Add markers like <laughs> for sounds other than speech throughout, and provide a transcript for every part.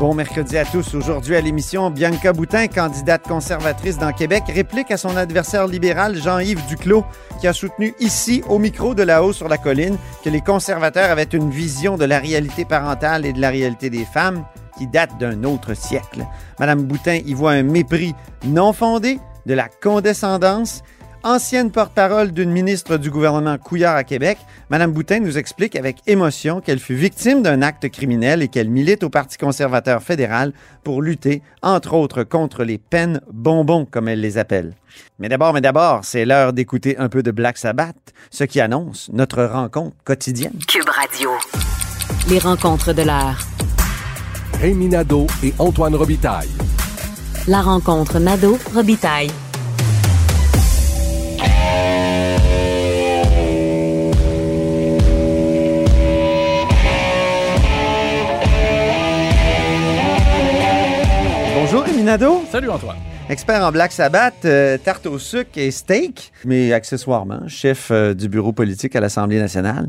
Bon mercredi à tous. Aujourd'hui à l'émission, Bianca Boutin, candidate conservatrice dans Québec, réplique à son adversaire libéral Jean-Yves Duclos, qui a soutenu ici, au micro de là-haut sur la colline, que les conservateurs avaient une vision de la réalité parentale et de la réalité des femmes qui date d'un autre siècle. Madame Boutin y voit un mépris non fondé, de la condescendance ancienne porte-parole d'une ministre du gouvernement Couillard à Québec, Mme Boutin nous explique avec émotion qu'elle fut victime d'un acte criminel et qu'elle milite au Parti conservateur fédéral pour lutter, entre autres, contre les peines bonbons, comme elle les appelle. Mais d'abord, mais d'abord, c'est l'heure d'écouter un peu de Black Sabbath, ce qui annonce notre rencontre quotidienne. Cube Radio. Les rencontres de l'heure. Rémi Nadeau et Antoine Robitaille. La rencontre Nadeau-Robitaille. Bonjour. Salut Antoine. Expert en Black Sabbath, euh, tarte au sucre et steak, mais accessoirement chef euh, du bureau politique à l'Assemblée nationale.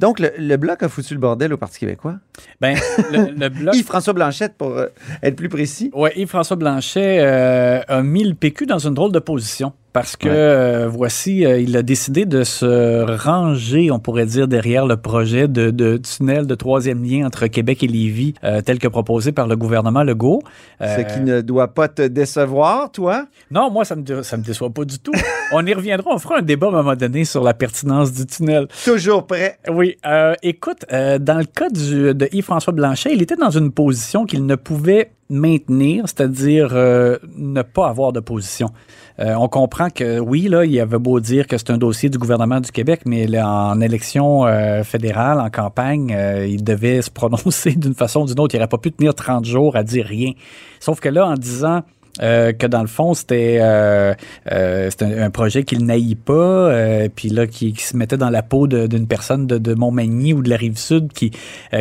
Donc, le, le Bloc a foutu le bordel au Parti québécois. Ben, le, le <laughs> bloc. Yves-François Blanchette, pour euh, être plus précis. Ouais, Yves-François Blanchet a mis le PQ dans une drôle de position. Parce que, Ouais. euh, voici, euh, il a décidé de se ranger, on pourrait dire, derrière le projet de, de tunnel de troisième lien entre Québec et Lévis, euh, tel que proposé par le gouvernement Legault. Euh, Ce qui ne doit pas te décevoir, toi? Non, moi, ça me, dé- ça me déçoit pas du tout. <laughs> on y reviendra, on fera un débat à un moment donné sur la pertinence du tunnel. Toujours prêt. Oui, euh, écoute, euh, dans le cas du- de Yves-François Blanchet, il était dans une position qu'il ne pouvait maintenir, c'est-à-dire euh, ne pas avoir de position. Euh, on comprend que oui, là, il avait beau dire que c'est un dossier du gouvernement du Québec, mais là, en élection euh, fédérale, en campagne, il devait se prononcer <laughs> d'une façon ou d'une autre. Il n'aurait pas pu tenir 30 jours à dire rien. Sauf que là, en disant euh, que dans le fond, c'était euh, euh, un, un projet qu'il n'haït pas, puis là, qui, qui se mettait dans la peau d'une personne de, de Montmagny ou de la Rive-Sud qui,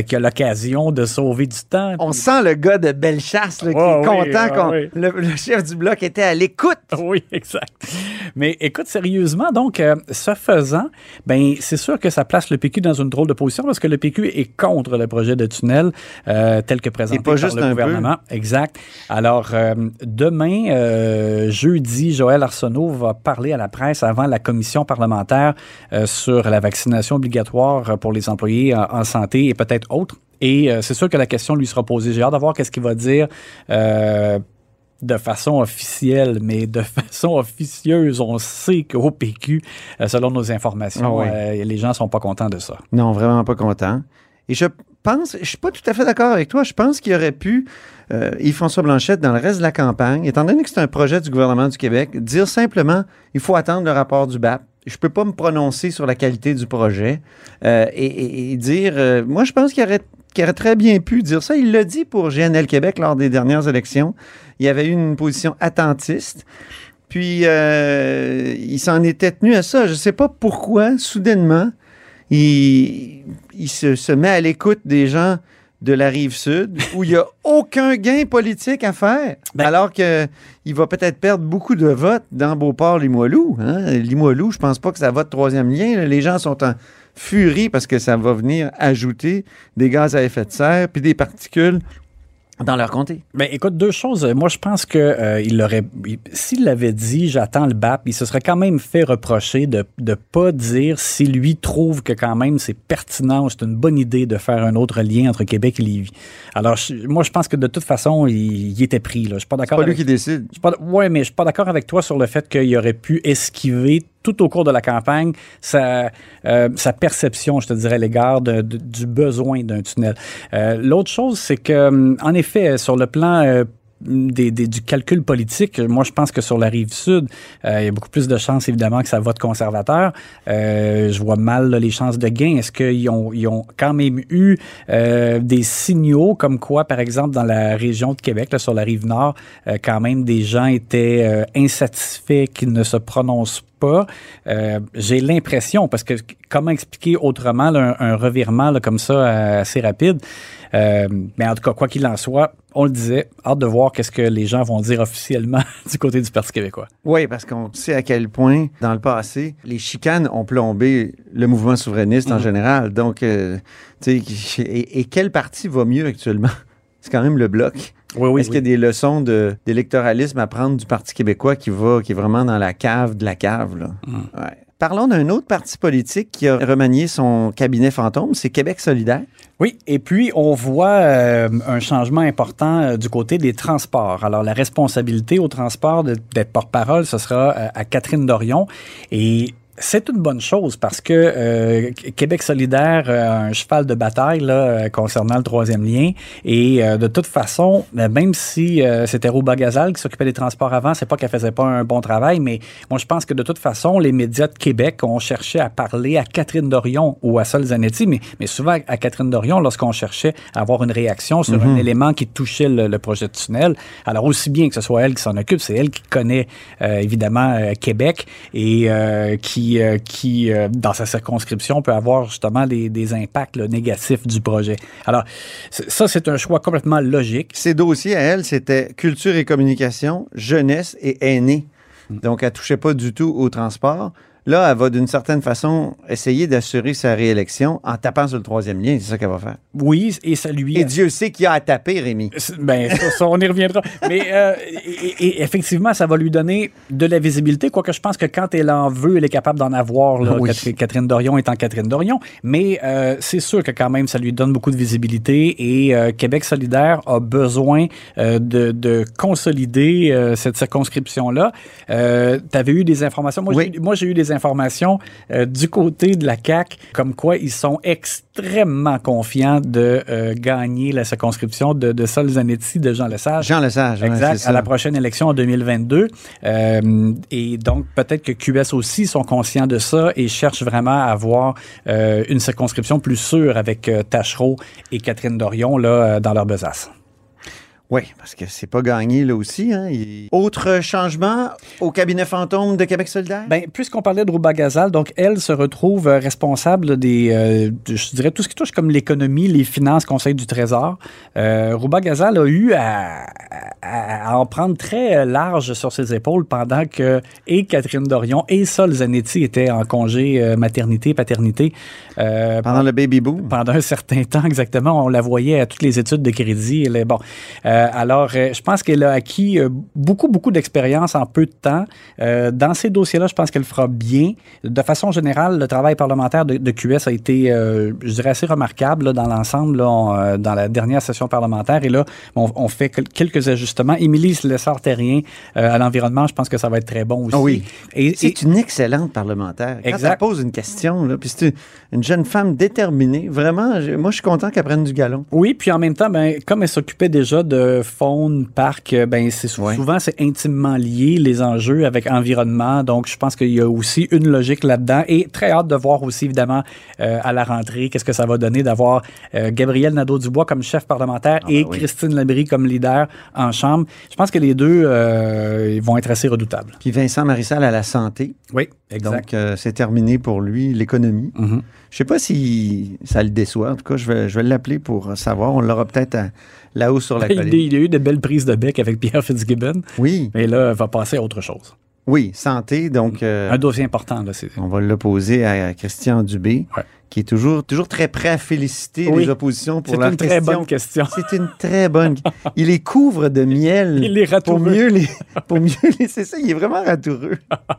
qui a l'occasion de sauver du temps. On sent le gars de Bellechasse là, qui est oui, content qu'on oui. le, le chef du bloc était à l'écoute. <laughs> Oui, exact. Mais écoute, sérieusement, donc, ce faisant, ben, c'est sûr que ça place le PQ dans une drôle de position parce que le PQ est contre le projet de tunnel tel que présenté pas par juste le peu. gouvernement. Exact. Alors, demain, euh, jeudi, Joël Arsenault va parler à la presse avant la commission parlementaire euh, sur la vaccination obligatoire pour les employés en, en santé et peut-être autres. Et euh, c'est sûr que la question lui sera posée. J'ai hâte de voir qu'est-ce qu'il va dire. de façon officielle, mais de <laughs> façon officieuse, on sait qu'au PQ, selon nos informations, Ah oui. euh, les gens sont pas contents de ça. Non, vraiment pas content. Et je pense, je suis pas tout à fait d'accord avec toi. Je pense qu'il aurait pu, euh, Yves-François Blanchette, dans le reste de la campagne, étant donné que c'est un projet du gouvernement du Québec, dire simplement, il faut attendre le rapport du BAP. Je peux pas me prononcer sur la qualité du projet euh, et, dire, euh, moi je pense qu'il aurait, très bien pu dire ça. Il l'a dit pour GNL Québec lors des dernières élections. Il y avait eu une position attentiste. Puis, il s'en était tenu à ça. Je ne sais pas pourquoi, soudainement, il, il se, se met à l'écoute des gens de la rive sud <laughs> où il n'y a aucun gain politique à faire, Ben- alors qu'il va peut-être perdre beaucoup de votes dans Beauport-Limoilou. Hein? Limoilou, je pense pas que ça vote troisième lien. là. Les gens sont en furie parce que ça va venir ajouter des gaz à effet de serre puis des particules dans leur comté. Ben, écoute, deux choses. Moi, je pense que euh, il aurait, il- s'il l'avait dit, j'attends le BAP, il se serait quand même fait reprocher de ne pas dire si lui trouve que quand même c'est pertinent, c'est une bonne idée de faire un autre lien entre Québec et Lévis. Alors, je- moi, je pense que de toute façon, il, il était pris. Là. Je suis pas C'est d'accord. pas lui qui décide. Je suis pas- ouais, mais je suis pas d'accord avec toi sur le fait qu'il aurait pu esquiver tout au cours de la campagne sa, euh, sa perception, je te dirais, à l'égard du besoin d'un tunnel. Euh, L'autre chose, c'est que, hum, en effet, sur le plan euh, des, du calcul politique, moi, je pense que sur la rive sud, euh, il y a beaucoup plus de chances, évidemment, que ça vote conservateur. Euh, je vois mal là, les chances de gain. Est-ce qu'ils ont, ils ont quand même eu euh, des signaux comme quoi, par exemple, dans la région de Québec, là, sur la rive nord, euh, quand même, des gens étaient euh, insatisfaits qu'ils ne se prononcent pas? Euh, J'ai l'impression, parce que comment expliquer autrement là, un, un revirement là, comme ça euh, assez rapide? Euh, mais en tout cas, quoi qu'il en soit, on le disait, hâte de voir qu'est-ce que les gens vont dire officiellement <laughs> du côté du Parti québécois. Oui, parce qu'on sait à quel point, dans le passé, les chicanes ont plombé le mouvement souverainiste en Mhm. général. Donc, euh, tu sais, et, et quel parti va mieux actuellement? <laughs> C'est quand même le bloc. Oui, oui. Est-ce qu'il y a des leçons de- d'électoralisme à prendre du Parti québécois qui va, qui est vraiment dans la cave de la cave, là? Ouais. Parlons d'un autre parti politique qui a remanié son cabinet fantôme, c'est Québec solidaire. Oui, et puis on voit euh, un changement important euh, du côté des transports. Alors la responsabilité au transport d'être porte-parole, ce sera euh, à Catherine Dorion. Et c'est une bonne chose parce que euh, Québec solidaire euh, a un cheval de bataille là, euh, concernant le troisième lien. Et euh, de toute façon, même si euh, c'était Rouba Gazal qui s'occupait des transports avant, c'est pas qu'elle faisait pas un bon travail, mais moi je pense que de toute façon, les médias de Québec ont cherché à parler à Catherine Dorion ou à Sol Zanetti, mais, mais souvent à Catherine Dorion lorsqu'on cherchait à avoir une réaction sur un élément qui touchait le, le projet de tunnel. Alors aussi bien que ce soit elle qui s'en occupe, c'est elle qui connaît euh, évidemment Québec et euh, qui, euh, qui euh, dans sa circonscription, peut avoir justement des, des impacts là, négatifs du projet. Alors ça, c'est un choix complètement logique. Ses dossiers à elle, c'était culture et communication, jeunesse et aînés. Donc, elle touchait pas du tout au transport. Là, elle va d'une certaine façon essayer d'assurer sa réélection en tapant sur le troisième lien. C'est ça qu'elle va faire. Oui, et ça lui Et Dieu sait qui a à taper, Rémi. Ben, ça, ça, on y reviendra. Mais euh, et, et effectivement, ça va lui donner de la visibilité, quoique je pense que quand elle en veut, elle est capable d'en avoir. Là, Oui. Catherine, Dorion étant Catherine Dorion. Mais euh, c'est sûr que quand même, ça lui donne beaucoup de visibilité et euh, Québec solidaire a besoin de, de consolider cette circonscription-là. Tu avais eu des informations. Moi, Oui. j'ai eu des informations euh, du côté de la CAQ comme quoi ils sont extrêmement confiants de euh, gagner la circonscription de, de Sol Zanetti, de Jean Lesage. Jean Lesage. Exact, ça. à la prochaine élection en 2022. Euh, et donc, peut-être que QS aussi sont conscients de ça et cherchent vraiment à avoir une circonscription plus sûre avec Tachereau et Catherine Dorion là, dans leur besace. Oui, parce que c'est pas gagné là aussi. Hein. Il- Autre changement au cabinet fantôme de Québec solidaire? Ben, puisqu'on parlait de Rouba Gazal, donc elle se retrouve euh, responsable des, euh, de- je dirais, tout ce qui touche comme l'économie, les finances, Conseil du Trésor. Euh, Rouba Gazal a eu à, à- à en prendre très large sur ses épaules pendant que et Catherine Dorion et Sol Zanetti étaient en congé maternité, paternité. Euh, Pendant le baby boom. pendant un certain temps, exactement. On la voyait à toutes les études de crédit. Elle bon, Euh, alors, euh, je pense qu'elle a acquis euh, beaucoup, beaucoup d'expérience en peu de temps. Euh, dans ces dossiers-là, je pense qu'elle fera bien. De façon générale, le travail parlementaire de, de QS a été, euh, je dirais, assez remarquable là, dans l'ensemble, euh, dans la dernière session parlementaire. Et là, on, on fait quel- quelques ajustements. Émilie Lessard-Terrien euh, à l'environnement, je pense que ça va être très bon aussi. Ah oui. Et, et- C'est une excellente parlementaire. Quand Exact. elle pose une question, là, puis c'est une, une jeune femme déterminée, vraiment, moi, je suis content qu'elle prenne du galon. Oui, puis en même temps, ben, comme elle s'occupait déjà de faune, parc, euh, ben, c'est Ouais. souvent c'est intimement lié les enjeux avec environnement. Donc, je pense qu'il y a aussi une logique là-dedans et très hâte de voir aussi évidemment euh, à la rentrée qu'est-ce que ça va donner d'avoir euh, Gabriel Nadeau-Dubois comme chef parlementaire et ben oui. Christine Labrie comme leader en chambre. Je pense que les deux ils vont être assez redoutables. Puis Vincent Marissal à la santé. Oui, exact. Donc, c'est terminé pour lui, l'économie. Mhm. Je sais pas si ça le déçoit. En tout cas, je vais, je vais l'appeler pour savoir. On l'aura peut-être à- là-haut sur la Il, colline. il a eu de belles prises de bec avec Pierre Fitzgibbon, Oui, mais là, il va passer à autre chose. oui, santé. Donc, euh, Un dossier important, là, c'est. on va l'opposer à Christian Dubé, Ouais. qui est toujours, toujours très prêt à féliciter Oui. les oppositions pour C'est leurs une très bonne question. <laughs> C'est une très bonne. Il les couvre de miel. <laughs> Il est pour mieux les. Pour mieux les. C'est ça, il est vraiment ratoureux. <laughs>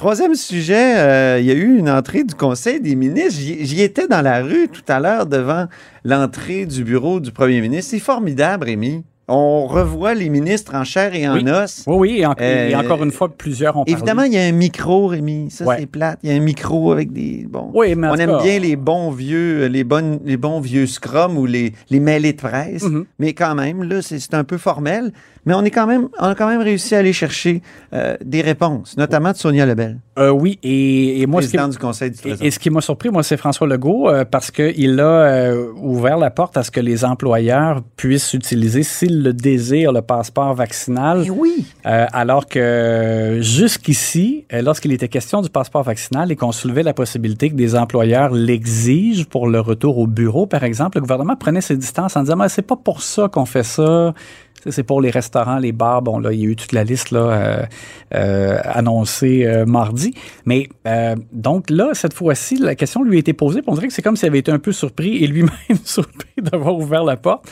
Troisième sujet, euh, il y a eu une entrée du Conseil des ministres. J'y étais dans la rue tout à l'heure devant l'entrée du bureau du premier ministre. C'est formidable, Rémi. On revoit les ministres en chair et en Oui. os. Oui, oui, et, en- et Euh, encore une fois, plusieurs ont parlé. Évidemment, il y a un micro, Rémi. Ça, Ouais. c'est plate. Il y a un micro avec des. Bon. Oui, mais on aime cas- bien les bons vieux, les bonnes, les bons vieux scrum ou les, les mêlées de presse. Mhm. Mais quand même, là, c'est c'est un peu formel. Mais on est quand même, on a quand même réussi à aller chercher euh, des réponses, notamment de Sonia Lebel, Euh, oui, et, et moi, ce qui, présidente du Conseil du Trésor. et, et ce qui m'a surpris, moi, c'est François Legault, euh, parce qu'il a euh, ouvert la porte à ce que les employeurs puissent utiliser, s'ils le désirent, le passeport vaccinal. Eh oui. Alors que jusqu'ici, lorsqu'il était question du passeport vaccinal et qu'on soulevait la possibilité que des employeurs l'exigent pour le retour au bureau, par exemple, le gouvernement prenait ses distances en disant Mais c'est pas pour ça qu'on fait ça. C'est pour les restaurants, les bars. Bon, là, il y a eu toute la liste là, euh, euh, annoncée euh, mardi. Mais donc là, cette fois-ci, la question lui a été posée. On dirait que c'est comme s'il avait été un peu surpris et lui-même <laughs> surpris d'avoir ouvert la porte.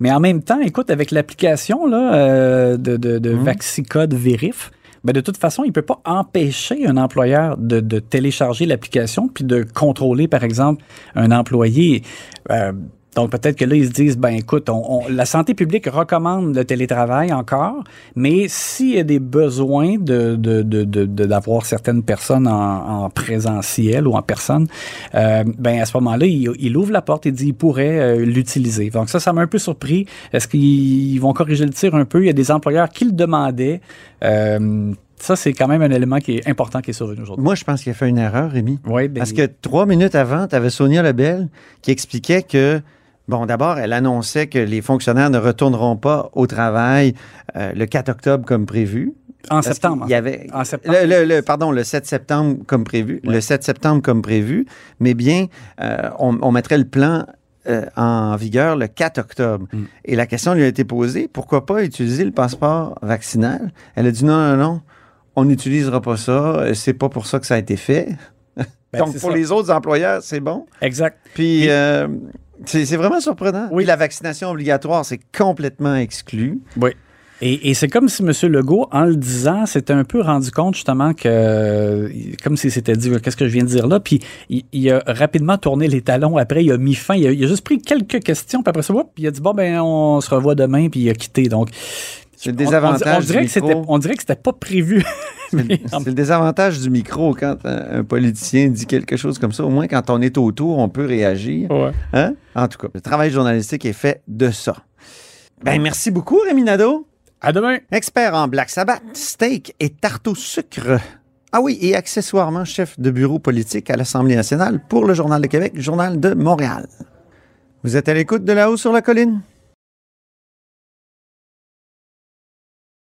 Mais en même temps, écoute, avec l'application là, de, de, de Vaxicode Vérif, ben de toute façon, il ne peut pas empêcher un employeur de, de télécharger l'application puis de contrôler, par exemple, un employé. Euh, donc peut-être que là, ils se disent, ben écoute, on, on- la santé publique recommande le télétravail encore, mais s'il y a des besoins de, de, de, de- de- d'avoir certaines personnes en, en présentiel ou en personne, euh, ben à ce moment-là, il, il ouvre la porte et dit il pourrait euh, l'utiliser. Donc ça, ça m'a un peu surpris. Est-ce qu'ils vont corriger le tir un peu? Il y a des employeurs qui le demandaient. Euh, ça, c'est quand même un élément qui est important qui est survenu aujourd'hui. Moi, je pense qu'il a fait une erreur, Rémi. Oui, ben, Parce que trois minutes avant, tu avais Sonia Lebel qui expliquait que, bon, d'abord, elle annonçait que les fonctionnaires ne retourneront pas au travail euh, le 4 octobre comme prévu. en septembre. qu'il y avait, En septembre. Le, le- le- pardon, le 7 septembre comme prévu. Le 7 septembre comme prévu. Mais bien, euh, on, on mettrait le plan euh, en vigueur le 4 octobre. Mm. Et la question lui a été posée, pourquoi pas utiliser le passeport vaccinal? Elle a dit non, non, non, on n'utilisera pas ça. C'est pas pour ça que ça a été fait. Ben, <laughs> Donc, pour ça. les autres employeurs, c'est bon. Exact. Puis, euh, c'est vraiment surprenant. Oui. La vaccination obligatoire, c'est complètement exclu. Oui. Et, et c'est comme si M. Legault, en le disant, s'était un peu rendu compte justement que, comme s'il s'était dit, qu'est-ce que je viens de dire là, puis il, il a rapidement tourné les talons après, il a mis fin, il a, il a juste pris quelques questions, puis après ça, whoop, il a dit, bon, ben, on se revoit demain, puis il a quitté. Donc, C'est le on- on- désavantage on, dirait du que micro. on dirait que c'était pas prévu. <laughs> C'est le désavantage du micro quand un, un politicien dit quelque chose comme ça. Au moins, quand on est autour, on peut réagir. Ouais. Hein? En tout cas, le travail journalistique est fait de ça. Ben, merci beaucoup, Rémi Nadeau. À demain. Expert en Black Sabbath, steak et tarte au sucre. Ah oui, et accessoirement chef de bureau politique à l'Assemblée nationale pour le Journal de Québec, Journal de Montréal. Vous êtes à l'écoute de là-haut sur la colline?